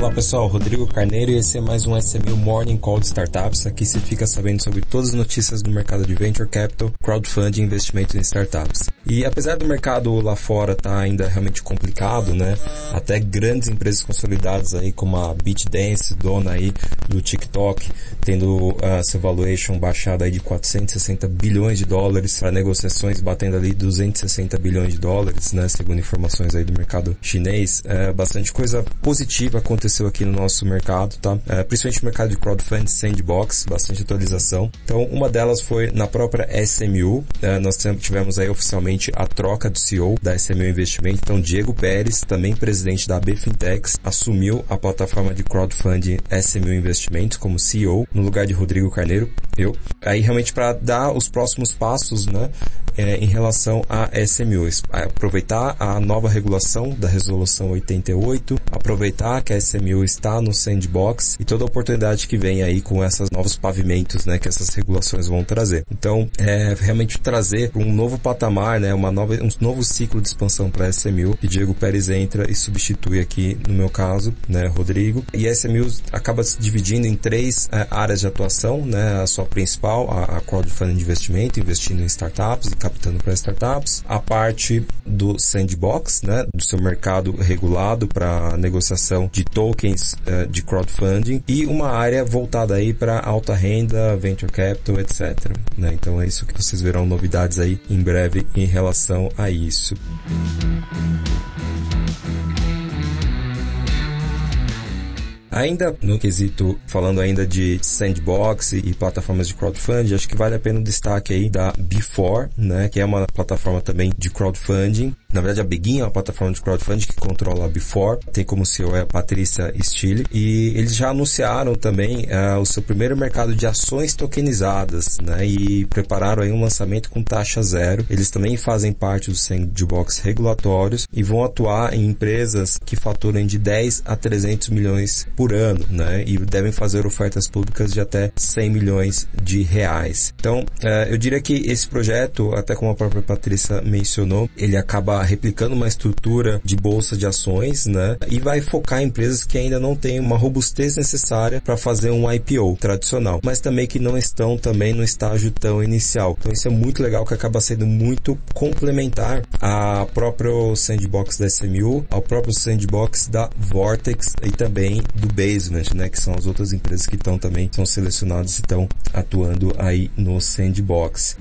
Olá pessoal, Rodrigo Carneiro e esse é mais um SMU Morning Call de Startups. Aqui você fica sabendo sobre todas as notícias do mercado de Venture Capital, crowdfunding e investimento em startups. E apesar do mercado lá fora estar tá ainda realmente complicado, né? Até grandes empresas consolidadas aí como a BitDance, dona aí do TikTok, tendo uh, seu valuation baixado aí de 460 bilhões de dólares para negociações batendo ali 260 bilhões de dólares, né? Segundo informações aí do mercado chinês, é, bastante coisa positiva aconteceu aqui no nosso mercado, tá? É, principalmente no mercado de crowdfunding, sandbox, bastante atualização. Então, uma delas foi na própria SMU, é, nós tivemos aí oficialmente a troca do CEO da SMU Investimento. Então, Diego Pérez, também presidente da AB Fintechs, assumiu a plataforma de crowdfunding SMU Investimentos como CEO, no lugar de Rodrigo Carneiro, eu. Aí, realmente, para dar os próximos passos, né? é, em relação a SMU. Aproveitar a nova regulação da Resolução 88, aproveitar que a SMU está no sandbox e toda a oportunidade que vem aí com esses novos pavimentos, né, que essas regulações vão trazer. Então, é realmente trazer um novo patamar, né, uma nova, um novo ciclo de expansão para a SMU, que Diego Pérez entra e substitui aqui, no meu caso, né, Rodrigo. E a SMU acaba se dividindo em três é, áreas de atuação, né, a sua principal, a, a crowdfunding de investimento, investindo em startups captando para startups, a parte do sandbox, né, do seu mercado regulado para negociação de tokens uh, de crowdfunding e uma área voltada aí para alta renda, venture capital, etc. Né? Então é isso que vocês verão novidades aí em breve em relação a isso. Ainda no quesito, falando ainda de sandbox e plataformas de crowdfunding, acho que vale a pena o destaque aí da Before, né, que é uma plataforma também de crowdfunding, na verdade, a Begin é uma plataforma de crowdfunding que controla a Before, tem como CEO a Patrícia Stille, e eles já anunciaram também uh, o seu primeiro mercado de ações tokenizadas, né, e prepararam aí um lançamento com taxa zero. Eles também fazem parte dos sandbox regulatórios e vão atuar em empresas que faturam de 10 a 300 milhões por ano, né, e devem fazer ofertas públicas de até 100 milhões de reais. Então, uh, eu diria que esse projeto, até como a própria Patrícia mencionou, ele acaba replicando uma estrutura de bolsa de ações, né? E vai focar em empresas que ainda não têm uma robustez necessária para fazer um IPO tradicional, mas também que não estão também no estágio tão inicial. Então isso é muito legal que acaba sendo muito complementar a próprio sandbox da SMU, ao próprio sandbox da Vortex e também do Basement, né? Que são as outras empresas que estão também são selecionadas e estão atuando aí no sandbox.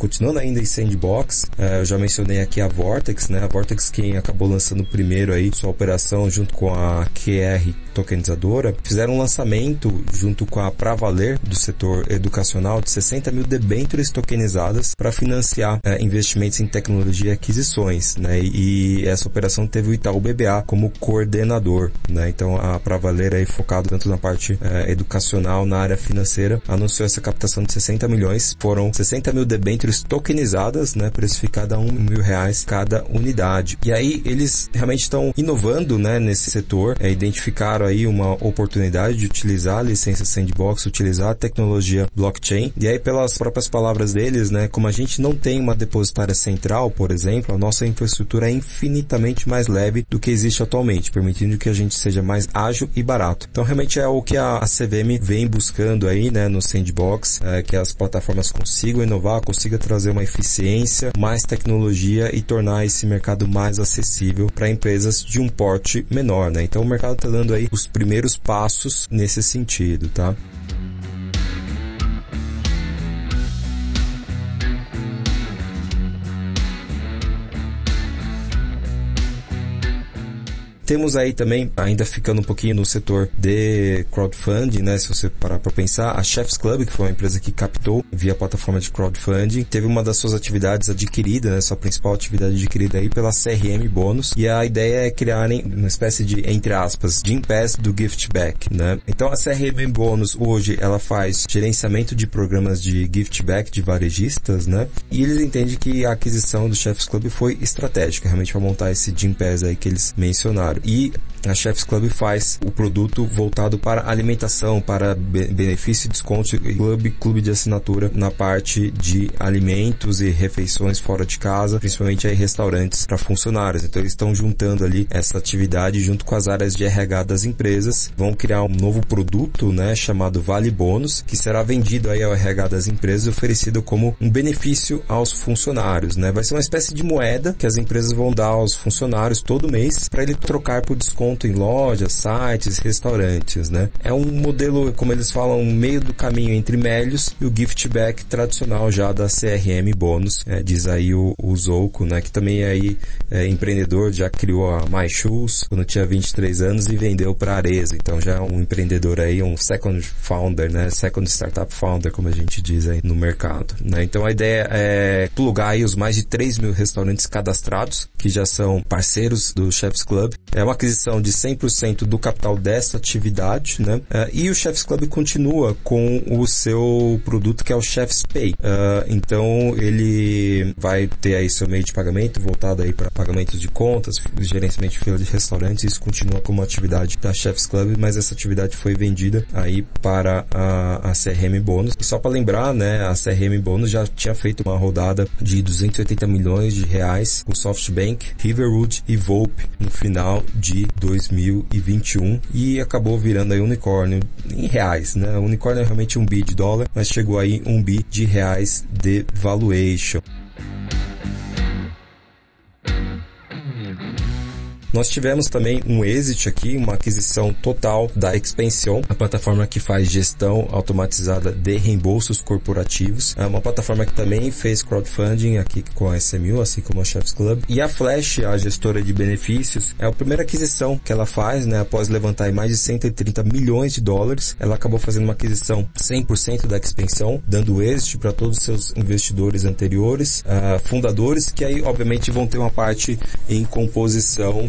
Continuando ainda em sandbox, uh, eu já mencionei aqui a Vortex, né? A Vortex quem acabou lançando primeiro aí sua operação junto com a QR tokenizadora, fizeram um lançamento junto com a Pravaler do setor educacional de 60 mil debêntures tokenizadas para financiar uh, investimentos em tecnologia e aquisições, né? E, e essa operação teve o Itaú BBA como coordenador, né? Então a Pravaler aí focado tanto na parte uh, educacional, na área financeira, anunciou essa captação de 60 milhões, foram 60 mil debêntures tokenizadas, né, precificada a um mil reais cada unidade. E aí eles realmente estão inovando, né, nesse setor, é, identificaram aí uma oportunidade de utilizar a licença sandbox, utilizar a tecnologia blockchain. E aí pelas próprias palavras deles, né, como a gente não tem uma depositária central, por exemplo, a nossa infraestrutura é infinitamente mais leve do que existe atualmente, permitindo que a gente seja mais ágil e barato. Então realmente é o que a, a CVM vem buscando aí, né, no sandbox, é, que as plataformas consigam inovar, consigam trazer uma eficiência, mais tecnologia e tornar esse mercado mais acessível para empresas de um porte menor, né? Então o mercado está dando aí os primeiros passos nesse sentido, tá? Temos aí também, ainda ficando um pouquinho no setor de crowdfunding, né? Se você parar para pensar, a Chefs Club, que foi uma empresa que captou via plataforma de crowdfunding, teve uma das suas atividades adquirida, né? Sua principal atividade adquirida aí pela CRM Bônus. E a ideia é criarem uma espécie de, entre aspas, Gym Pass do Gift Back, né? Então a CRM Bônus hoje ela faz gerenciamento de programas de gift back de varejistas, né? E eles entendem que a aquisição do Chefs Club foi estratégica, realmente para montar esse Gym aí que eles mencionaram. E a Chefs Club faz o produto voltado para alimentação, para benefício, desconto clube, clube de assinatura na parte de alimentos e refeições fora de casa, principalmente aí restaurantes para funcionários. Então eles estão juntando ali essa atividade junto com as áreas de RH das empresas, vão criar um novo produto, né, chamado Vale Bônus, que será vendido aí ao RH das empresas, oferecido como um benefício aos funcionários, né? Vai ser uma espécie de moeda que as empresas vão dar aos funcionários todo mês para ele trocar por desconto em lojas, sites, restaurantes, né? É um modelo, como eles falam, meio do caminho entre Melios e o gift back tradicional já da CRM Bônus, é, diz aí o, o Zouco, né? Que também é aí é, empreendedor, já criou a My Shoes quando tinha 23 anos e vendeu para Areza, então já é um empreendedor aí, um second founder, né? Second startup founder, como a gente diz aí no mercado, né? Então a ideia é plugar aí os mais de 3 mil restaurantes cadastrados, que já são parceiros do Chefs Club. É uma aquisição de 100% do capital dessa atividade, né? Uh, e o Chefs Club continua com o seu produto que é o Chefs Pay. Uh, então ele vai ter aí seu meio de pagamento voltado aí para pagamentos de contas, gerenciamento de fila de restaurantes. Isso continua como atividade da Chefs Club, mas essa atividade foi vendida aí para a, a CRM Bônus. E só para lembrar, né, a CRM Bônus já tinha feito uma rodada de 280 milhões de reais com SoftBank, Riverwood e Volpe no final de 2021 e acabou virando aí unicórnio em reais, né? Unicórnio é realmente um bi de dólar, mas chegou aí um bi de reais de valuation. Nós tivemos também um exit aqui, uma aquisição total da Expansion, a plataforma que faz gestão automatizada de reembolsos corporativos. É uma plataforma que também fez crowdfunding aqui com a SMU, assim como a Chefs Club. E a Flash, a gestora de benefícios, é a primeira aquisição que ela faz, né, após levantar mais de 130 milhões de dólares. Ela acabou fazendo uma aquisição 100% da Expansion, dando êxito para todos os seus investidores anteriores, uh, fundadores, que aí obviamente vão ter uma parte em composição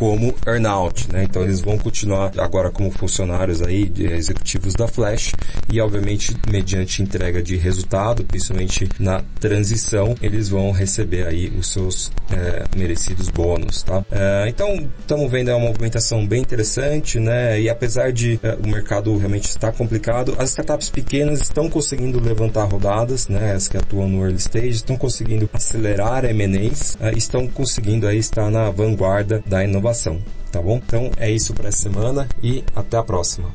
como earnout, né? Então eles vão continuar agora como funcionários aí, executivos da Flash e obviamente mediante entrega de resultado, principalmente na transição, eles vão receber aí os seus é, merecidos bônus, tá? É, então estamos vendo uma movimentação bem interessante, né? E apesar de é, o mercado realmente estar complicado, as startups pequenas estão conseguindo levantar rodadas, né? As que atuam no early stage estão conseguindo acelerar M&As, estão conseguindo aí estar na vanguarda da inovação, tá bom? Então é isso para essa semana e até a próxima.